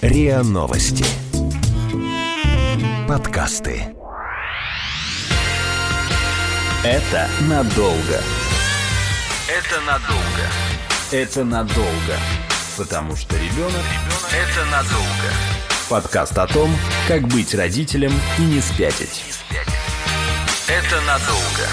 РИА Новости. Подкасты. Это надолго. Это надолго. Это надолго. Потому что ребенок – это надолго. Подкаст о том, как быть родителем и не спятить. Это надолго.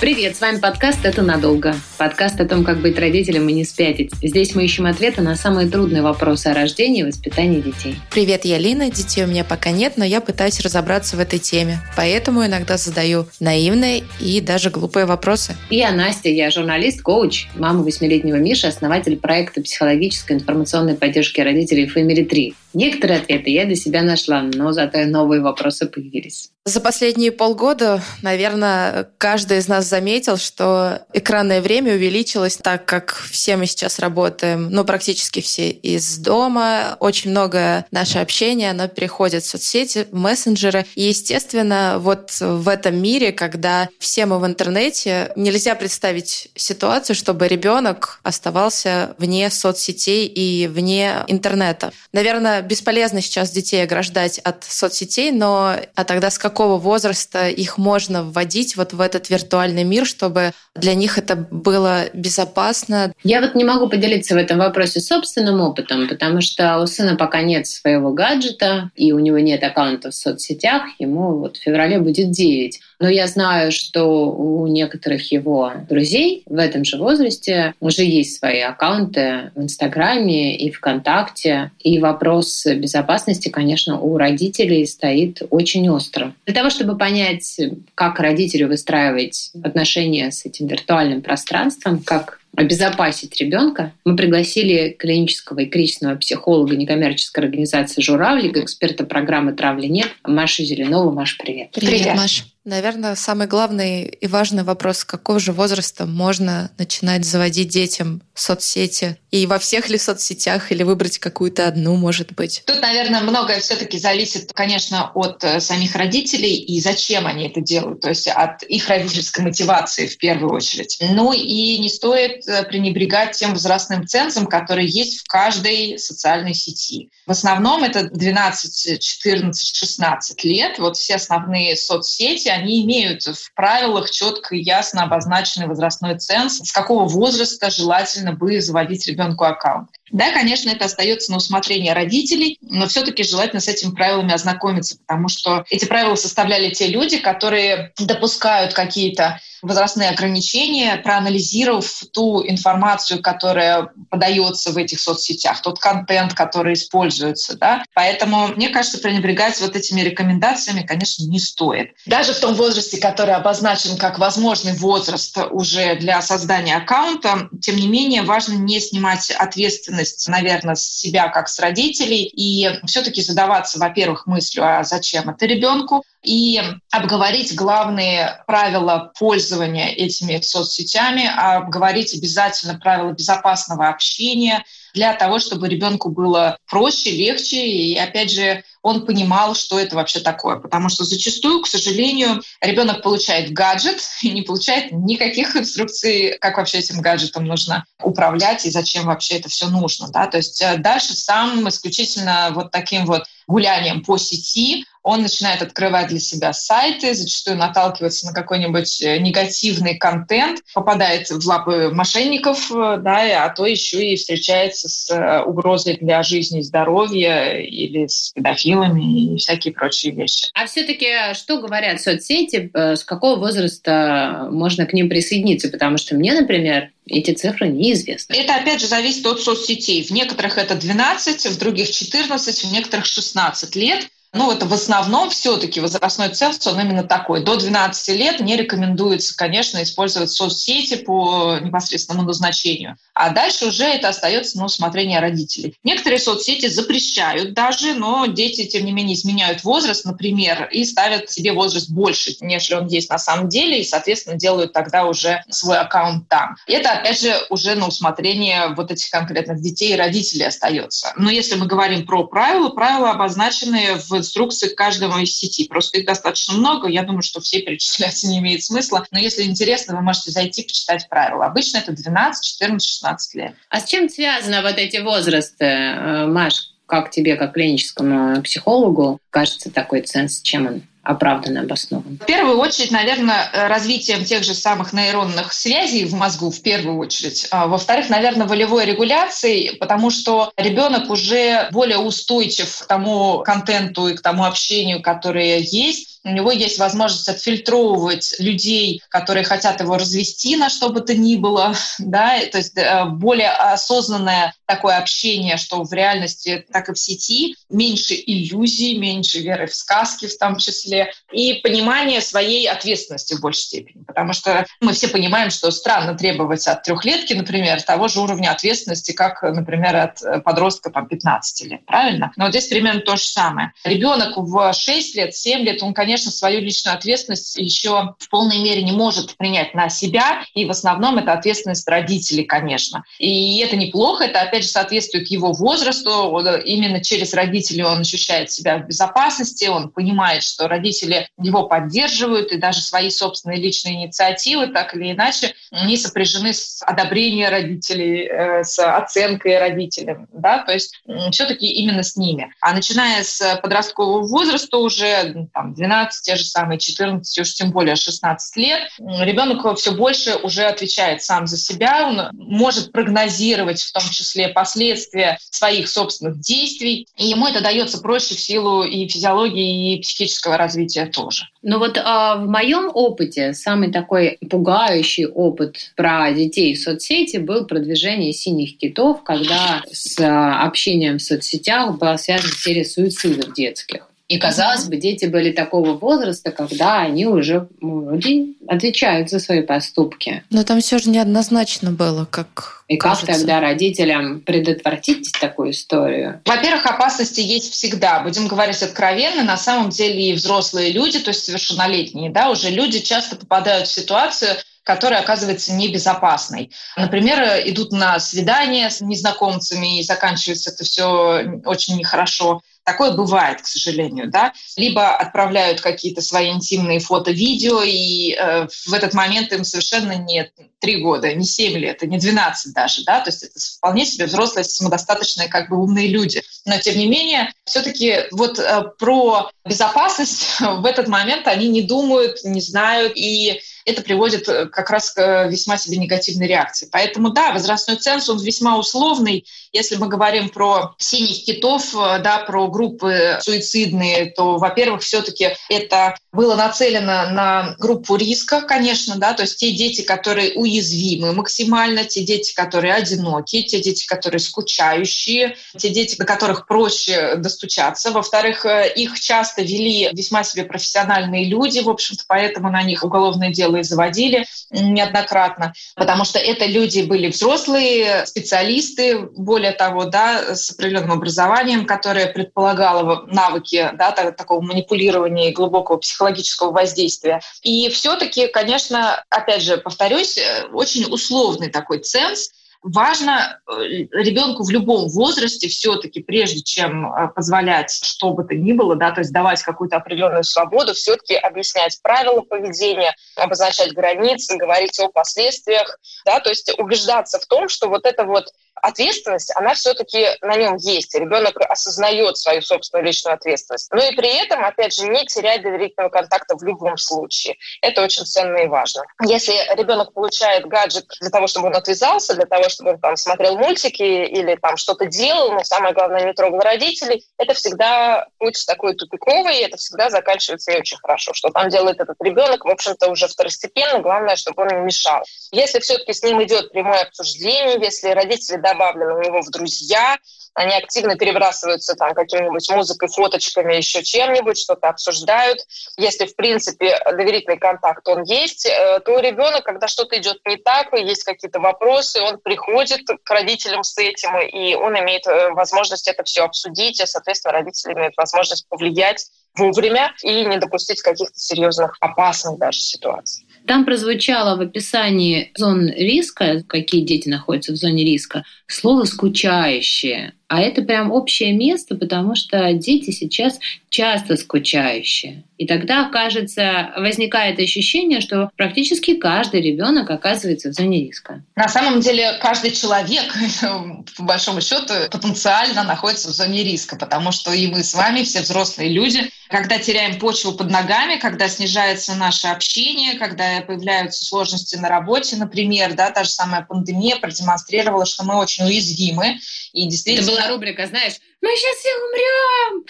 Привет, с вами подкаст «Это надолго». Подкаст о том, как быть родителем и не спятить. Здесь мы ищем ответы на самые трудные вопросы о рождении и воспитании детей. Привет, я Лина. Детей у меня пока нет, но я пытаюсь разобраться в этой теме. Поэтому иногда задаю наивные и даже глупые вопросы. Я Настя, я журналист, коуч, мама восьмилетнего Миши, основатель проекта психологической информационной поддержки родителей Family 3. Некоторые ответы я для себя нашла, но зато и новые вопросы появились. За последние полгода, наверное, каждый из нас заметил, что экранное время увеличилось, так как все мы сейчас работаем, ну, практически все из дома. Очень многое наше общение, оно переходит в соцсети, в мессенджеры. И, естественно, вот в этом мире, когда все мы в интернете, нельзя представить ситуацию, чтобы ребенок оставался вне соцсетей и вне интернета. Наверное, бесполезно сейчас детей ограждать от соцсетей, но а тогда с какого возраста их можно вводить вот в этот виртуальный мир, чтобы для них это было безопасно? Я вот не могу поделиться в этом вопросе собственным опытом, потому что у сына пока нет своего гаджета, и у него нет аккаунта в соцсетях, ему вот в феврале будет 9. Но я знаю, что у некоторых его друзей в этом же возрасте уже есть свои аккаунты в Инстаграме и ВКонтакте. И вопрос безопасности, конечно, у родителей стоит очень остро. Для того, чтобы понять, как родителю выстраивать отношения с этим виртуальным пространством, как обезопасить ребенка, мы пригласили клинического и кризисного психолога некоммерческой организации «Журавлик», эксперта программы «Травли нет» Машу Зеленову. Маш, привет. Привет, привет. Маш. Наверное, самый главный и важный вопрос, какого же возраста можно начинать заводить детям соцсети? И во всех ли соцсетях или выбрать какую-то одну, может быть? Тут, наверное, многое все таки зависит, конечно, от э, самих родителей и зачем они это делают, то есть от их родительской мотивации в первую очередь. Ну и не стоит э, пренебрегать тем возрастным цензом, который есть в каждой социальной сети. В основном это 12, 14, 16 лет. Вот все основные соцсети, они имеют в правилах четко и ясно обозначенный возрастной ценз, с какого возраста желательно бы заводить ребенку аккаунт. Да, конечно, это остается на усмотрение родителей, но все-таки желательно с этими правилами ознакомиться, потому что эти правила составляли те люди, которые допускают какие-то возрастные ограничения, проанализировав ту информацию, которая подается в этих соцсетях, тот контент, который используется. Да? Поэтому, мне кажется, пренебрегать вот этими рекомендациями, конечно, не стоит. Даже в том возрасте, который обозначен как возможный возраст уже для создания аккаунта, тем не менее, важно не снимать ответственность, наверное, с себя как с родителей и все-таки задаваться, во-первых, мыслью, а зачем это ребенку, и обговорить главные правила пользования этими соцсетями, обговорить обязательно правила безопасного общения для того, чтобы ребенку было проще, легче, и опять же он понимал, что это вообще такое. Потому что зачастую, к сожалению, ребенок получает гаджет и не получает никаких инструкций, как вообще этим гаджетом нужно управлять и зачем вообще это все нужно. Да? То есть э, дальше сам исключительно вот таким вот гулянием по сети он начинает открывать для себя сайты, зачастую наталкивается на какой-нибудь э, негативный контент, попадает в лапы мошенников, э, да, а то еще и встречается с э, угрозой для жизни и здоровья или с педофилами и всякие прочие вещи. А все-таки что говорят соцсети, с какого возраста можно к ним присоединиться? Потому что мне, например, эти цифры неизвестны. Это опять же зависит от соцсетей. В некоторых это 12, в других 14, в некоторых 16 лет. Ну, это в основном все-таки возрастной ценз, он именно такой. До 12 лет не рекомендуется, конечно, использовать соцсети по непосредственному назначению. А дальше уже это остается на усмотрение родителей. Некоторые соцсети запрещают даже, но дети, тем не менее, изменяют возраст, например, и ставят себе возраст больше, нежели он есть на самом деле, и, соответственно, делают тогда уже свой аккаунт там. И это, опять же, уже на усмотрение вот этих конкретных детей и родителей остается. Но если мы говорим про правила, правила обозначены в инструкции к каждому из сети. Просто их достаточно много, я думаю, что все перечислять не имеет смысла. Но если интересно, вы можете зайти почитать правила. Обычно это 12, 14, 16 лет. А с чем связаны вот эти возрасты, э, Маш? Как тебе, как клиническому психологу, кажется такой ценз, чем он оправданно обоснован? В первую очередь, наверное, развитием тех же самых нейронных связей в мозгу, в первую очередь. А, во-вторых, наверное, волевой регуляцией, потому что ребенок уже более устойчив к тому контенту и к тому общению, которое есть у него есть возможность отфильтровывать людей, которые хотят его развести на что бы то ни было, да, то есть э, более осознанное такое общение, что в реальности, так и в сети, меньше иллюзий, меньше веры в сказки в том числе, и понимание своей ответственности в большей степени. Потому что мы все понимаем, что странно требовать от трехлетки, например, того же уровня ответственности, как, например, от подростка там, 15 лет, правильно? Но вот здесь примерно то же самое. Ребенок в 6 лет, 7 лет, он, конечно, свою личную ответственность еще в полной мере не может принять на себя, и в основном это ответственность родителей, конечно. И это неплохо, это, опять же, соответствует его возрасту. Именно через родителей он ощущает себя в безопасности, он понимает, что родители его поддерживают, и даже свои собственные личные инициативы, так или иначе, не сопряжены с одобрением родителей, э, с оценкой родителей. Да? То есть все-таки именно с ними. А начиная с подросткового возраста уже там, 12 12, те же самые 14, уж тем более 16 лет, ребенок все больше уже отвечает сам за себя, он может прогнозировать в том числе последствия своих собственных действий, и ему это дается проще в силу и физиологии, и психического развития тоже. Ну вот а в моем опыте самый такой пугающий опыт про детей в соцсети был продвижение синих китов, когда с а, общением в соцсетях была связана серия суицидов детских. И, казалось бы, дети были такого возраста, когда они уже вроде отвечают за свои поступки. Но там все же неоднозначно было, как И кажется. как тогда родителям предотвратить такую историю? Во-первых, опасности есть всегда. Будем говорить откровенно, на самом деле и взрослые люди, то есть совершеннолетние, да, уже люди часто попадают в ситуацию, которая оказывается небезопасной. Например, идут на свидание с незнакомцами и заканчивается это все очень нехорошо. Такое бывает, к сожалению, да. Либо отправляют какие-то свои интимные фото, видео, и э, в этот момент им совершенно нет три года, не семь лет, и не 12 даже, да, то есть это вполне себе взрослые, самодостаточные, как бы умные люди. Но, тем не менее, все-таки вот э, про безопасность в этот момент они не думают, не знают, и это приводит э, как раз к э, весьма себе негативной реакции. Поэтому, да, возрастной ценз, он весьма условный. Если мы говорим про синих китов, э, да, про группы суицидные, то, во-первых, все-таки это было нацелено на группу риска, конечно, да, то есть те дети, которые уязвимы максимально, те дети, которые одиноки, те дети, которые скучающие, те дети, до которых проще достучаться. Во-вторых, их часто вели весьма себе профессиональные люди, в общем-то, поэтому на них уголовное дело и заводили неоднократно, потому что это люди были взрослые, специалисты, более того, да, с определенным образованием, которое предполагало навыки да, такого манипулирования и глубокого психологического воздействия. И все-таки, конечно, опять же, повторюсь, э, очень условный такой ценз, Важно э, ребенку в любом возрасте все-таки, прежде чем э, позволять что бы то ни было, да, то есть давать какую-то определенную свободу, все-таки объяснять правила поведения, обозначать границы, говорить о последствиях, да, то есть убеждаться в том, что вот это вот ответственность, она все-таки на нем есть. Ребенок осознает свою собственную личную ответственность. Но и при этом, опять же, не терять доверительного контакта в любом случае. Это очень ценно и важно. Если ребенок получает гаджет для того, чтобы он отвязался, для того, чтобы он там смотрел мультики или там что-то делал, но самое главное, не трогал родителей, это всегда путь такой тупиковый, и это всегда заканчивается не очень хорошо. Что там делает этот ребенок, в общем-то, уже второстепенно. Главное, чтобы он не мешал. Если все-таки с ним идет прямое обсуждение, если родители добавлены у него в друзья, они активно перебрасываются там какими-нибудь музыкой, фоточками, еще чем-нибудь, что-то обсуждают. Если, в принципе, доверительный контакт он есть, э, то ребенок, когда что-то идет не так, есть какие-то вопросы, он приходит к родителям с этим, и он имеет э, возможность это все обсудить, и, соответственно, родители имеют возможность повлиять вовремя и не допустить каких-то серьезных опасных даже ситуаций. Там прозвучало в описании зон риска, какие дети находятся в зоне риска, слово «скучающие». А это прям общее место, потому что дети сейчас часто скучающие. И тогда, кажется, возникает ощущение, что практически каждый ребенок оказывается в зоне риска. На самом деле каждый человек, по большому счету, потенциально находится в зоне риска, потому что и мы с вами, все взрослые люди, когда теряем почву под ногами, когда снижается наше общение, когда появляются сложности на работе, например, да, та же самая пандемия продемонстрировала, что мы очень уязвимы. И действительно... Это была рубрика, знаешь, мы сейчас все умрем.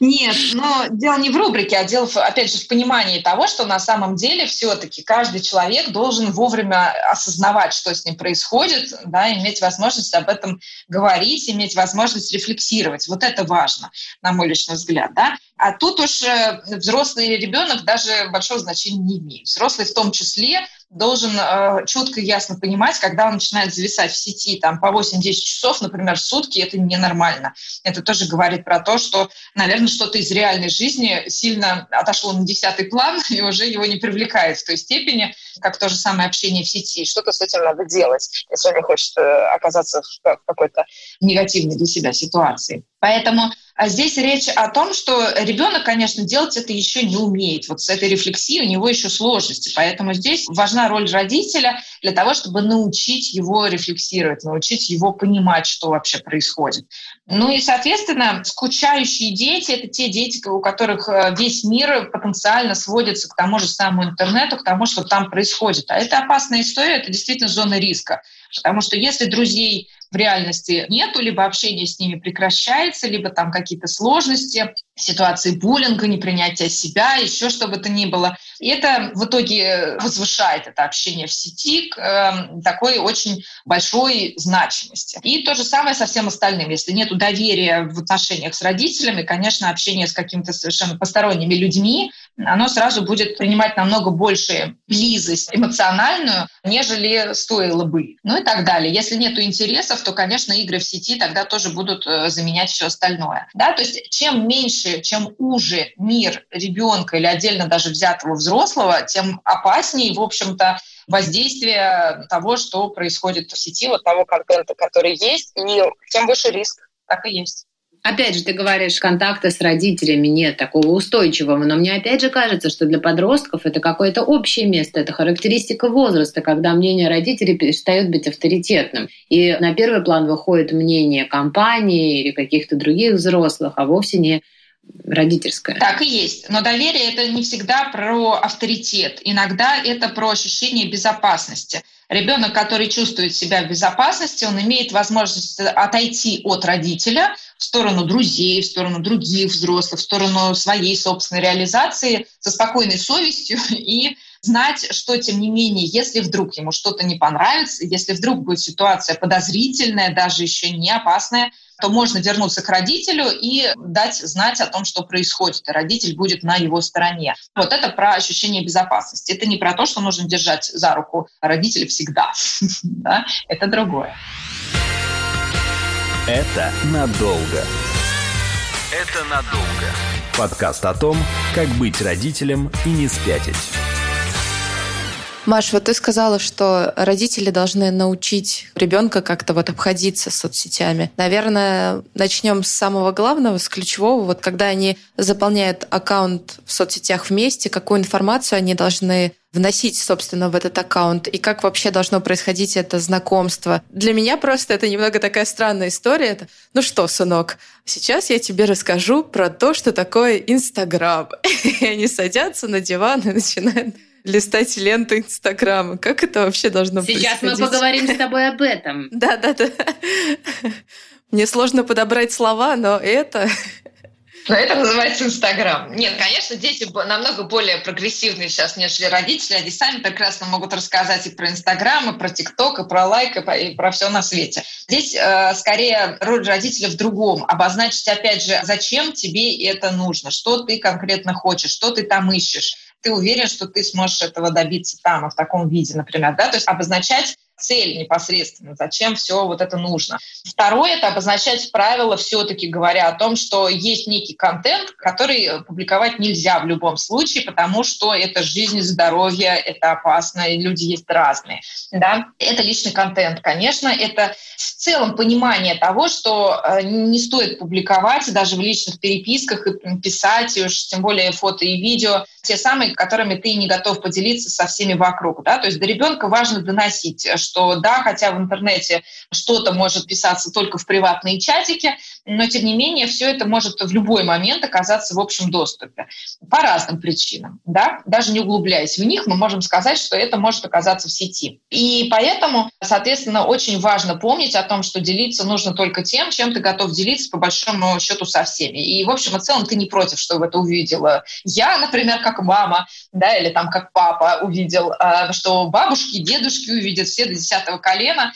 Нет, но дело не в рубрике, а дело, опять же, в понимании того, что на самом деле все-таки каждый человек должен вовремя осознавать, что с ним происходит, да, иметь возможность об этом говорить, иметь возможность рефлексировать. Вот это важно, на мой личный взгляд. Да? А тут уж э, взрослый или ребенок даже большого значения не имеет. Взрослый в том числе должен э, четко и ясно понимать, когда он начинает зависать в сети там, по 8-10 часов, например, в сутки, это ненормально. Это тоже говорит про то, что, наверное, что-то из реальной жизни сильно отошло на десятый план и уже его не привлекает в той степени, как то же самое общение в сети. Что-то с этим надо делать, если он не хочет э, оказаться в какой-то негативной для себя ситуации. Поэтому а здесь речь о том, что ребенок, конечно, делать это еще не умеет. Вот с этой рефлексией у него еще сложности. Поэтому здесь важна роль родителя для того, чтобы научить его рефлексировать, научить его понимать, что вообще происходит. Ну и, соответственно, скучающие дети — это те дети, у которых э, весь мир потенциально сводится к тому же самому интернету, к тому, что там происходит. А это опасная история, это действительно зона риска. Потому что если друзей в реальности нету, либо общение с ними прекращается, либо там какие-то сложности, ситуации буллинга, непринятия себя, еще что бы то ни было. И это в итоге возвышает это общение в сети к э, такой очень большой значимости. И то же самое со всем остальным. Если нет доверия в отношениях с родителями, конечно, общение с какими-то совершенно посторонними людьми, оно сразу будет принимать намного больше близость эмоциональную, нежели стоило бы. Ну и так далее. Если нет интересов, то, конечно, игры в сети тогда тоже будут э, заменять все остальное. Да? То есть чем меньше, чем уже мир ребенка или отдельно даже взятого взрослого, тем опаснее, в общем-то, воздействие того, что происходит в сети, вот того контента, который есть, и тем выше риск. Так и есть. Опять же, ты говоришь, контакта с родителями нет такого устойчивого, но мне опять же кажется, что для подростков это какое-то общее место, это характеристика возраста, когда мнение родителей перестает быть авторитетным. И на первый план выходит мнение компании или каких-то других взрослых, а вовсе не родительское. Так и есть. Но доверие это не всегда про авторитет. Иногда это про ощущение безопасности. Ребенок, который чувствует себя в безопасности, он имеет возможность отойти от родителя в сторону друзей, в сторону других взрослых, в сторону своей собственной реализации со спокойной совестью и знать, что, тем не менее, если вдруг ему что-то не понравится, если вдруг будет ситуация подозрительная, даже еще не опасная, то можно вернуться к родителю и дать знать о том, что происходит, и родитель будет на его стороне. Вот это про ощущение безопасности. Это не про то, что нужно держать за руку родителя всегда. Это другое. Это надолго. Это надолго. Подкаст о том, как быть родителем и не спятить. Маш, вот ты сказала, что родители должны научить ребенка как-то вот обходиться соцсетями. Наверное, начнем с самого главного, с ключевого. Вот когда они заполняют аккаунт в соцсетях вместе, какую информацию они должны вносить, собственно, в этот аккаунт и как вообще должно происходить это знакомство. Для меня просто это немного такая странная история. Это, ну что, сынок, сейчас я тебе расскажу про то, что такое Инстаграм. И они садятся на диван и начинают листать ленту Инстаграма. Как это вообще должно быть? Сейчас мы поговорим с тобой об этом. Да, да, да. Мне сложно подобрать слова, но это... Но это называется Инстаграм. Нет, конечно, дети намного более прогрессивные сейчас, нежели родители. Они сами прекрасно могут рассказать и про Инстаграм, и про ТикТок, и про лайк, и про, и про все на свете. Здесь э, скорее роль родителя в другом. Обозначить, опять же, зачем тебе это нужно, что ты конкретно хочешь, что ты там ищешь ты уверен, что ты сможешь этого добиться там, в таком виде, например, да, то есть обозначать цель непосредственно, зачем все вот это нужно. Второе – это обозначать правила, все-таки говоря о том, что есть некий контент, который публиковать нельзя в любом случае, потому что это жизнь, здоровье, это опасно, и люди есть разные. Да? Это личный контент, конечно, это в целом понимание того, что э, не стоит публиковать даже в личных переписках и писать, и уж тем более фото и видео, те самые, которыми ты не готов поделиться со всеми вокруг. Да? То есть до ребенка важно доносить, что да, хотя в интернете что-то может писаться только в приватные чатики, но тем не менее все это может в любой момент оказаться в общем доступе по разным причинам. Да? Даже не углубляясь в них, мы можем сказать, что это может оказаться в сети. И поэтому, соответственно, очень важно помнить о том, что делиться нужно только тем, чем ты готов делиться по большому счету со всеми. И в общем и целом ты не против, чтобы это увидела я, например, как как мама, да, или там как папа увидел, а, что бабушки, дедушки увидят все до десятого колена,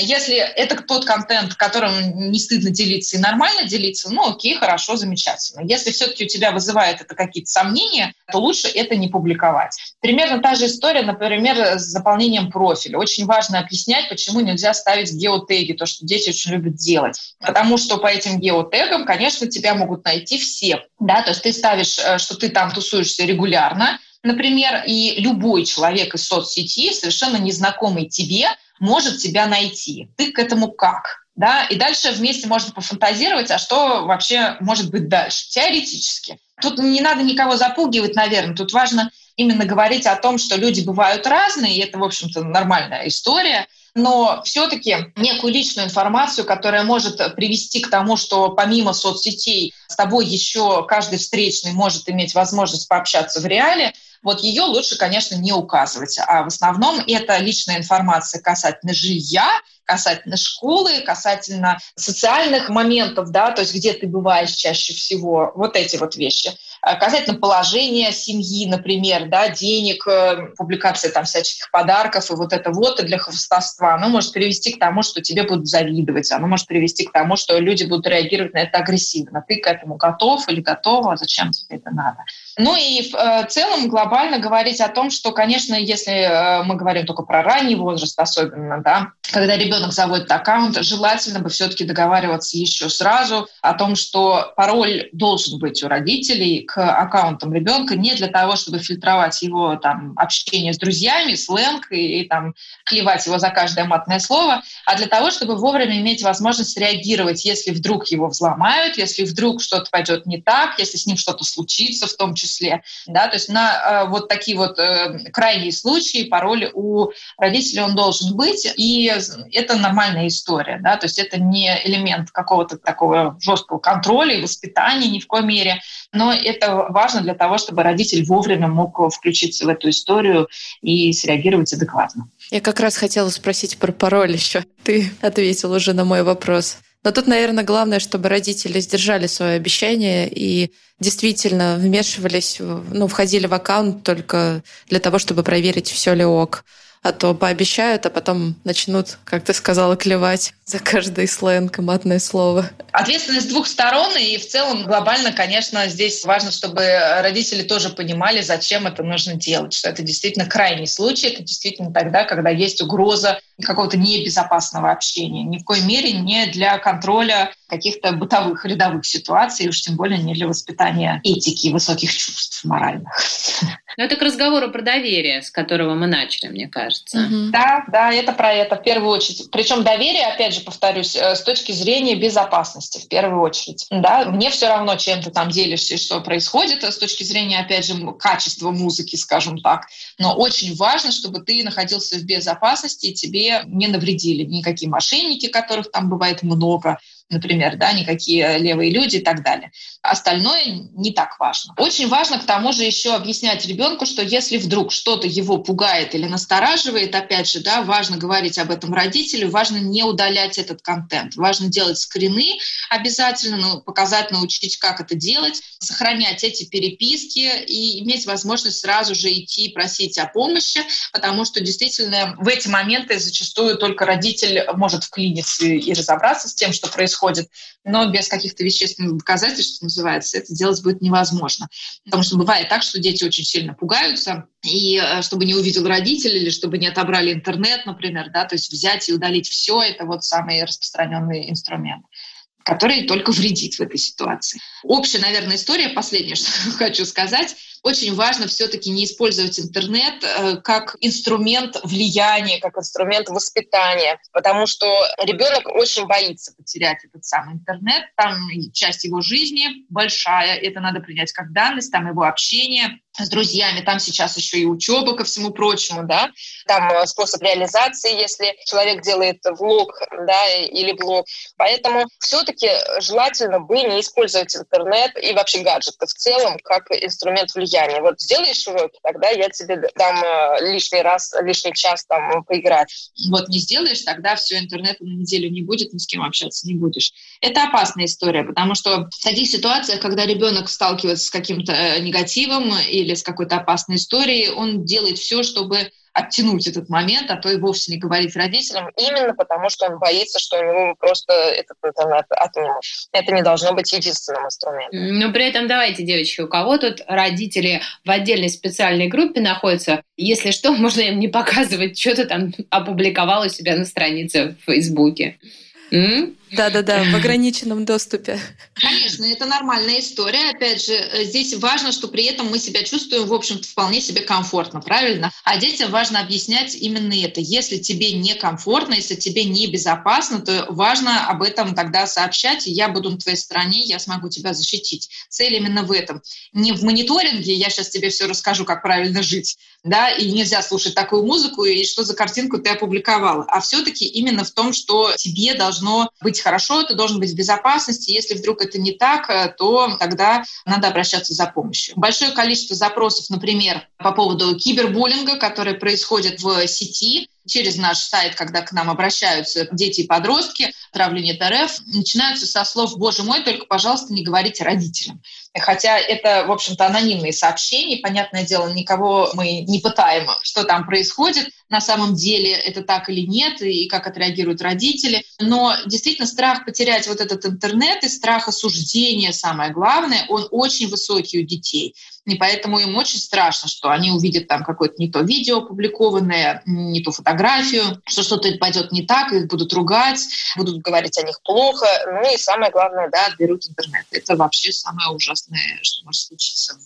если это тот контент, которым не стыдно делиться и нормально делиться, ну окей, хорошо, замечательно. Если все-таки у тебя вызывает это какие-то сомнения, то лучше это не публиковать. Примерно та же история, например, с заполнением профиля. Очень важно объяснять, почему нельзя ставить геотеги, то, что дети очень любят делать. Потому что по этим геотегам, конечно, тебя могут найти все. Да? То есть ты ставишь, э, что ты там тусуешься регулярно, например, и любой человек из соцсети, совершенно незнакомый тебе, может тебя найти. Ты к этому как? Да? И дальше вместе можно пофантазировать, а что вообще может быть дальше, теоретически. Тут не надо никого запугивать, наверное. Тут важно именно говорить о том, что люди бывают разные, и это, в общем-то, нормальная история – но все-таки некую личную информацию, которая может привести к тому, что помимо соцсетей с тобой еще каждый встречный может иметь возможность пообщаться в реале, вот ее лучше, конечно, не указывать. А в основном это личная информация касательно жилья, касательно школы, касательно социальных моментов, да, то есть где ты бываешь чаще всего, вот эти вот вещи. А касательно положения семьи, например, да, денег, э, публикация там всяческих подарков и вот это вот и для хвостовства, оно может привести к тому, что тебе будут завидовать, оно может привести к тому, что люди будут реагировать на это агрессивно. Ты к этому готов или готова, зачем тебе это надо? Ну и в э, целом глобально говорить о том, что, конечно, если э, мы говорим только про ранний возраст особенно, да, когда ребенок заводит аккаунт, желательно бы все-таки договариваться еще сразу о том, что пароль должен быть у родителей к аккаунтам ребенка не для того, чтобы фильтровать его там, общение с друзьями, сленг и, и там, клевать его за каждое матное слово, а для того, чтобы вовремя иметь возможность реагировать, если вдруг его взломают, если вдруг что-то пойдет не так, если с ним что-то случится в том числе. Да? То есть на э, вот такие вот э, крайние случаи пароль у родителей он должен быть. И это нормальная история, да, то есть это не элемент какого-то такого жесткого контроля и воспитания ни в коей мере, но это важно для того, чтобы родитель вовремя мог включиться в эту историю и среагировать адекватно. Я как раз хотела спросить про пароль еще. Ты ответил уже на мой вопрос. Но тут, наверное, главное, чтобы родители сдержали свое обещание и действительно вмешивались, ну, входили в аккаунт только для того, чтобы проверить, все ли ок а то пообещают, а потом начнут, как ты сказала, клевать за каждый сленг и матное слово. Ответственность двух сторон, и в целом глобально, конечно, здесь важно, чтобы родители тоже понимали, зачем это нужно делать, что это действительно крайний случай, это действительно тогда, когда есть угроза какого-то небезопасного общения. Ни в коей мере не для контроля каких-то бытовых рядовых ситуаций, уж тем более не для воспитания этики и высоких чувств моральных. Но это к разговору про доверие, с которого мы начали, мне кажется. Угу. Да, да, это про это в первую очередь. Причем доверие, опять же, повторюсь, э, с точки зрения безопасности в первую очередь. Да, мне все равно, чем ты там делишься и что происходит э, с точки зрения, опять же, качества музыки, скажем так. Но очень важно, чтобы ты находился в безопасности и тебе не навредили никакие мошенники, которых там бывает много, например, да, никакие левые люди и так далее. Остальное не так важно. Очень важно к тому же еще объяснять ребенку, что если вдруг что-то его пугает или настораживает, опять же, да, важно говорить об этом родителю, важно не удалять этот контент, важно делать скрины обязательно, ну, показать, научить, как это делать, сохранять эти переписки и иметь возможность сразу же идти просить о помощи, потому что действительно в эти моменты зачастую только родитель может вклиниться и разобраться с тем, что происходит, происходит, но без каких-то вещественных доказательств, что называется, это делать будет невозможно. Потому что бывает так, что дети очень сильно пугаются, и э, чтобы не увидел родитель или чтобы не отобрали интернет, например, да, то есть взять и удалить все, это вот самый распространенный инструмент который только вредит в этой ситуации. Общая, наверное, история, последнее, что хочу сказать, очень важно все-таки не использовать интернет э, как инструмент влияния, как инструмент воспитания, потому что ребенок очень боится потерять этот самый интернет. Там часть его жизни большая, это надо принять как данность, там его общение, с друзьями, там сейчас еще и учеба ко всему прочему, да, там э, способ реализации, если человек делает влог, да, или блог. Поэтому все-таки желательно бы не использовать интернет и вообще гаджеты в целом как инструмент влияния. Вот сделаешь уроки, тогда я тебе дам э, лишний раз, лишний час там поиграть. Вот не сделаешь, тогда все, интернета на неделю не будет, ни с кем общаться не будешь. Это опасная история, потому что в таких ситуациях, когда ребенок сталкивается с каким-то э, негативом и или с какой-то опасной историей, он делает все, чтобы оттянуть этот момент, а то и вовсе не говорить родителям, именно потому что он боится, что у него просто этот интернет отнимут. Это не должно быть единственным инструментом. Но при этом давайте, девочки, у кого тут родители в отдельной специальной группе находятся, если что, можно им не показывать, что ты там опубликовал у себя на странице в Фейсбуке. Да-да-да, в ограниченном доступе. Конечно, это нормальная история. Опять же, э, здесь важно, что при этом мы себя чувствуем, в общем-то, вполне себе комфортно, правильно? А детям важно объяснять именно это. Если тебе некомфортно, если тебе небезопасно, то важно об этом тогда сообщать, я буду на твоей стороне, я смогу тебя защитить. Цель именно в этом. Не в мониторинге, я сейчас тебе все расскажу, как правильно жить, да, и нельзя слушать такую музыку, и что за картинку ты опубликовала, а все-таки именно в том, что тебе должно быть хорошо, ты должен быть в безопасности. Если вдруг это не так, э, то тогда надо обращаться за помощью. Большое количество запросов, например, по поводу кибербуллинга, который происходит в сети, через наш сайт, когда к нам обращаются дети и подростки, травление ТРФ, начинаются со слов «Боже мой, только, пожалуйста, не говорите родителям». Хотя это, в общем-то, анонимные сообщения. Понятное дело, никого мы не пытаем, что там происходит. На самом деле это так или нет, и как отреагируют родители. Но действительно страх потерять вот этот интернет и страх осуждения, самое главное, он очень высокий у детей. И поэтому им очень страшно, что они увидят там какое-то не то видео опубликованное, не ту фотографию, что что-то пойдет не так, их будут ругать, будут говорить о них плохо. Ну и самое главное, да, отберут интернет. Это вообще самое ужасное, что может случиться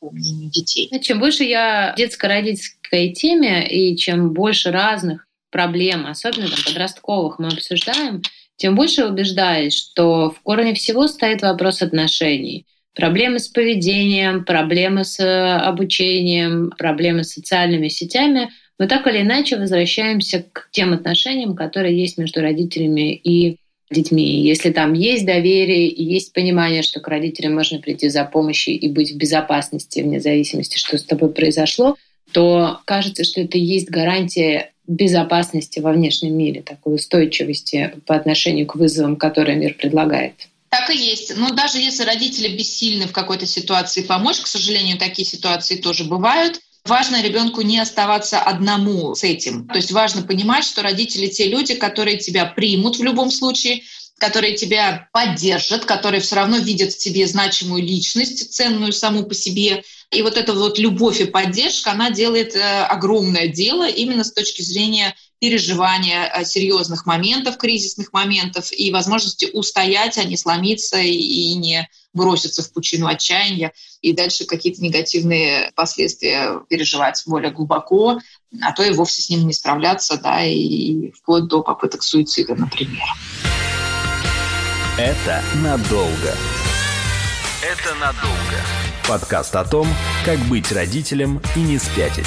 по мнению детей. Чем больше я в детско-родительской теме и чем больше разных проблем, особенно там, подростковых, мы обсуждаем, тем больше убеждаюсь, что в корне всего стоит вопрос отношений. Проблемы с поведением, проблемы с э, обучением, проблемы с социальными сетями, мы так или иначе возвращаемся к тем отношениям, которые есть между родителями и детьми. Если там есть доверие и есть понимание, что к родителям можно прийти за помощью и быть в безопасности, вне зависимости, что с тобой произошло, то кажется, что это есть гарантия безопасности во внешнем мире, такой устойчивости по отношению к вызовам, которые мир предлагает. Так и есть. Но даже если родители бессильны в какой-то ситуации помочь, к сожалению, такие ситуации тоже бывают, Важно ребенку не оставаться одному с этим. То есть важно понимать, что родители те люди, которые тебя примут в любом случае, которые тебя поддержат, которые все равно видят в тебе значимую личность, ценную саму по себе. И вот эта вот любовь и поддержка, она делает э, огромное дело именно с точки зрения переживания э, серьезных моментов, кризисных моментов и возможности устоять, а не сломиться и не броситься в пучину отчаяния и дальше какие-то негативные последствия переживать более глубоко, а то и вовсе с ним не справляться, да, и вплоть до попыток суицида, например. Это надолго. Это надолго. Подкаст о том, как быть родителем и не спятить.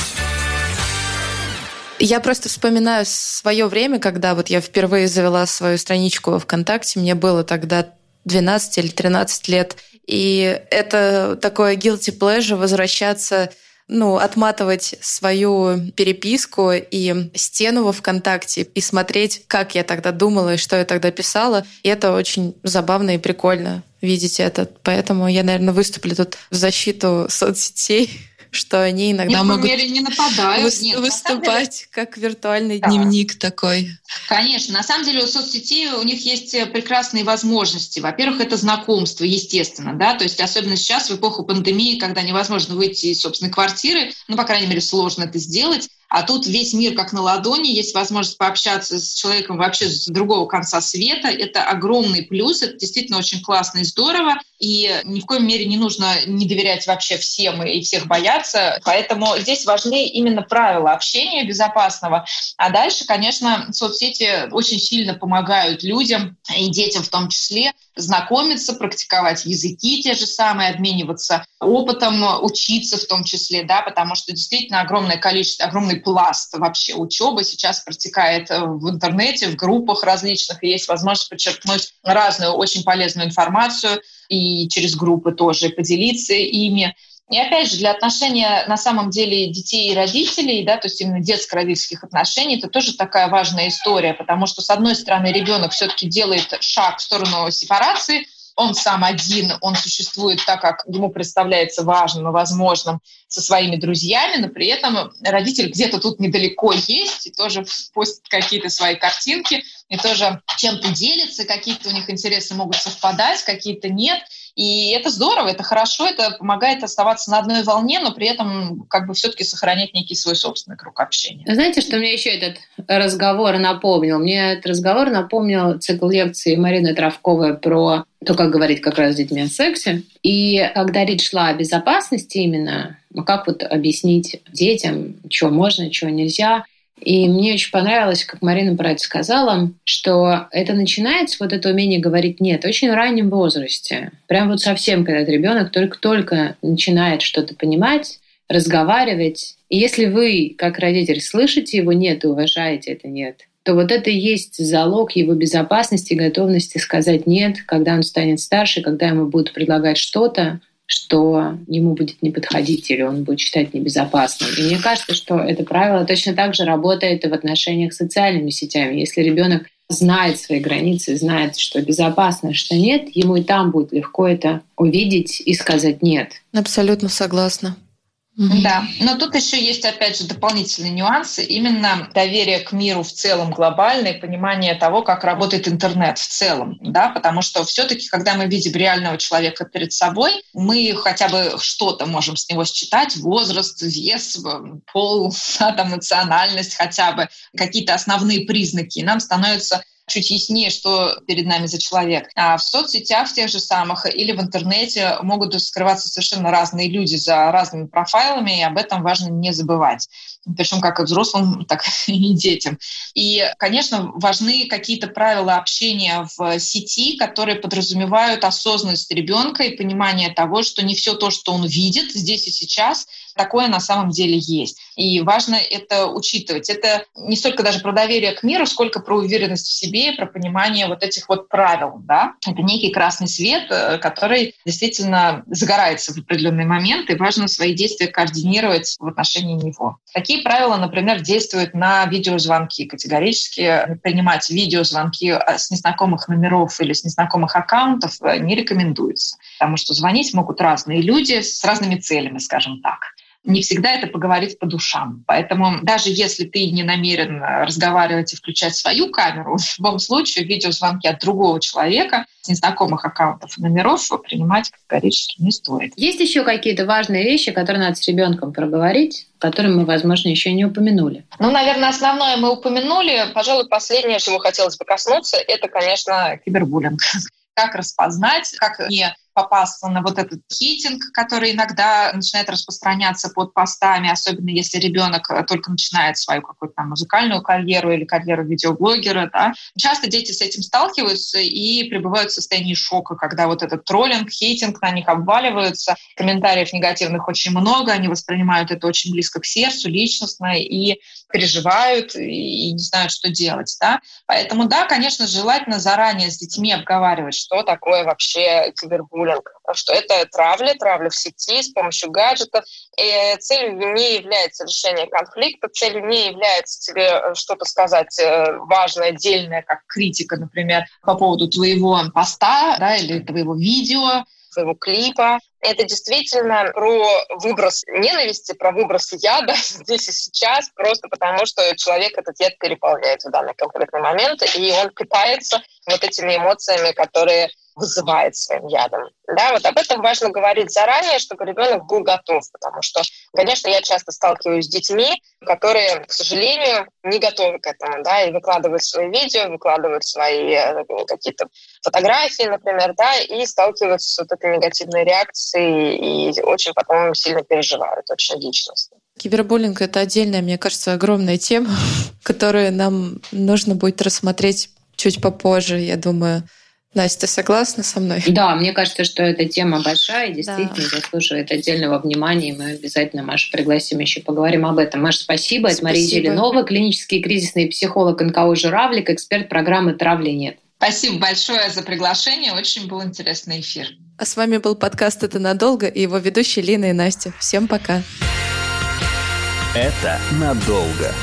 Я просто вспоминаю свое время, когда вот я впервые завела свою страничку ВКонтакте. Мне было тогда 12 или 13 лет. И это такое guilty pleasure возвращаться ну, отматывать свою переписку и стену во ВКонтакте и смотреть, как я тогда думала и что я тогда писала. И это очень забавно и прикольно видеть это. Поэтому я, наверное, выступлю тут в защиту соцсетей. Что они иногда Нет, могут не нападают. выс- Нет, выступать деле... как виртуальный да. дневник такой. Конечно. На самом деле у соцсетей у них есть прекрасные возможности. Во-первых, это знакомство, естественно. Да? То есть особенно сейчас, в эпоху пандемии, когда невозможно выйти из собственной квартиры, ну, по крайней мере, сложно это сделать, а тут весь мир как на ладони, есть возможность пообщаться с человеком вообще с другого конца света. Это огромный плюс, это действительно очень классно и здорово. И ни в коем мере не нужно не доверять вообще всем и всех бояться. Поэтому здесь важны именно правила общения безопасного. А дальше, конечно, соцсети очень сильно помогают людям и детям в том числе знакомиться, практиковать языки те же самые, обмениваться опытом, учиться в том числе, да, потому что действительно огромное количество, огромный пласт вообще учебы сейчас протекает в интернете, в группах различных, и есть возможность подчеркнуть разную очень полезную информацию и через группы тоже поделиться ими. И опять же, для отношения на самом деле детей и родителей, да, то есть именно детско-родительских отношений, это тоже такая важная история, потому что, с одной стороны, ребенок все-таки делает шаг в сторону сепарации, он сам один, он существует так, как ему представляется важным и возможным со своими друзьями, но при этом родитель где-то тут недалеко есть и тоже постит какие-то свои картинки, и тоже чем-то делится, какие-то у них интересы могут совпадать, какие-то нет. И это здорово, это хорошо, это помогает оставаться на одной волне, но при этом как бы все-таки сохранять некий свой собственный круг общения. Знаете, что мне еще этот разговор напомнил? Мне этот разговор напомнил цикл лекций Марины Травковой про то, как говорить как раз с детьми о сексе. И когда речь шла о безопасности именно, ну как вот объяснить детям, что можно, что нельзя – и мне очень понравилось, как Марина про это сказала, что это начинается, вот это умение говорить «нет», в очень раннем возрасте. Прям вот совсем, когда ребенок только-только начинает что-то понимать, разговаривать. И если вы, как родитель, слышите его «нет» и уважаете это «нет», то вот это и есть залог его безопасности, готовности сказать «нет», когда он станет старше, когда ему будут предлагать что-то, что ему будет не подходить или он будет считать небезопасным. И мне кажется, что это правило точно так же работает и в отношениях с социальными сетями. Если ребенок знает свои границы, знает, что безопасно, что нет, ему и там будет легко это увидеть и сказать нет. Абсолютно согласна. Да, но тут еще есть, опять же, дополнительные нюансы. Именно доверие к миру в целом глобальное, понимание того, как работает интернет в целом. Да? Потому что все-таки, когда мы видим реального человека перед собой, мы хотя бы что-то можем с него считать, возраст, вес, пол, да, там, национальность хотя бы, какие-то основные признаки. И нам становится чуть яснее, что перед нами за человек. А в соцсетях в тех же самых или в интернете могут скрываться совершенно разные люди за разными профайлами, и об этом важно не забывать. Причем как и взрослым, так и детям. И, конечно, важны какие-то правила общения в сети, которые подразумевают осознанность ребенка и понимание того, что не все то, что он видит здесь и сейчас, такое на самом деле есть. И важно это учитывать. Это не столько даже про доверие к миру, сколько про уверенность в себе, про понимание вот этих вот правил. Да? Это некий красный свет, э, который действительно загорается в определенный момент, и важно свои действия координировать в отношении него. Такие правила, например, действуют на видеозвонки. Категорически принимать видеозвонки э, с незнакомых номеров или с незнакомых аккаунтов э, не рекомендуется, потому что звонить могут разные люди с разными целями, скажем так не всегда это поговорить по душам. Поэтому даже если ты не намерен разговаривать и включать свою камеру, в любом случае видеозвонки от другого человека с незнакомых аккаунтов и номеров принимать категорически не стоит. Есть еще какие-то важные вещи, которые надо с ребенком проговорить? которые мы, возможно, еще не упомянули. Ну, наверное, основное мы упомянули. Пожалуй, последнее, чего хотелось бы коснуться, это, конечно, кибербуллинг. Как распознать, как не попасться на вот этот хейтинг, который иногда начинает распространяться под постами, особенно если ребенок э, только начинает свою какую-то там музыкальную карьеру или карьеру видеоблогера. Да. Часто дети с этим сталкиваются и пребывают в состоянии шока, когда вот этот троллинг, хейтинг на них обваливаются, комментариев негативных очень много, они воспринимают это очень близко к сердцу, личностно и переживают и не знают, что делать. Да? Поэтому, да, конечно, желательно заранее с детьми обговаривать, что такое вообще кибербуллинг, буллинг, что это травля, травля в сети с помощью гаджетов. И целью не является решение конфликта, целью не является тебе э, что-то сказать э, важное, отдельное, как критика, например, по поводу твоего поста да, или твоего видео, своего клипа. Это действительно про выброс ненависти, про выброс яда здесь и сейчас, просто потому что человек этот яд переполняет в данный конкретный момент, и он питается вот этими эмоциями, которые вызывает своим ядом. Да, вот об этом важно говорить заранее, чтобы ребенок был готов, потому что, конечно, я часто сталкиваюсь с детьми, которые, к сожалению, не готовы к этому, да, и выкладывают свои видео, выкладывают свои э, какие-то фотографии, например, да, и сталкиваются с вот этой негативной реакцией и очень потом сильно переживают, очень личностно. Кибербуллинг — это отдельная, мне кажется, огромная тема, которую нам нужно будет рассмотреть чуть попозже, я думаю. Настя, ты согласна со мной? Да, мне кажется, что эта тема большая и действительно да. заслуживает отдельного внимания. И мы обязательно, Маша, пригласим еще поговорим об этом. Маша, спасибо. спасибо. Это Мария Зеленова, клинический кризисный психолог НКО «Журавлик», эксперт программы «Травли нет». Спасибо большое за приглашение. Очень был интересный эфир. А с вами был подкаст «Это надолго» и его ведущие Лина и Настя. Всем пока. Это надолго.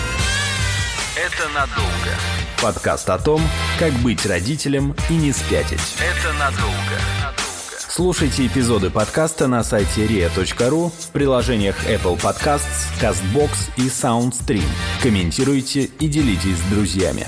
Это надолго. Подкаст о том, как быть родителем и не спятить. Это надолго. Слушайте эпизоды подкаста на сайте ria.ru в приложениях Apple Podcasts, CastBox и SoundStream. Комментируйте и делитесь с друзьями.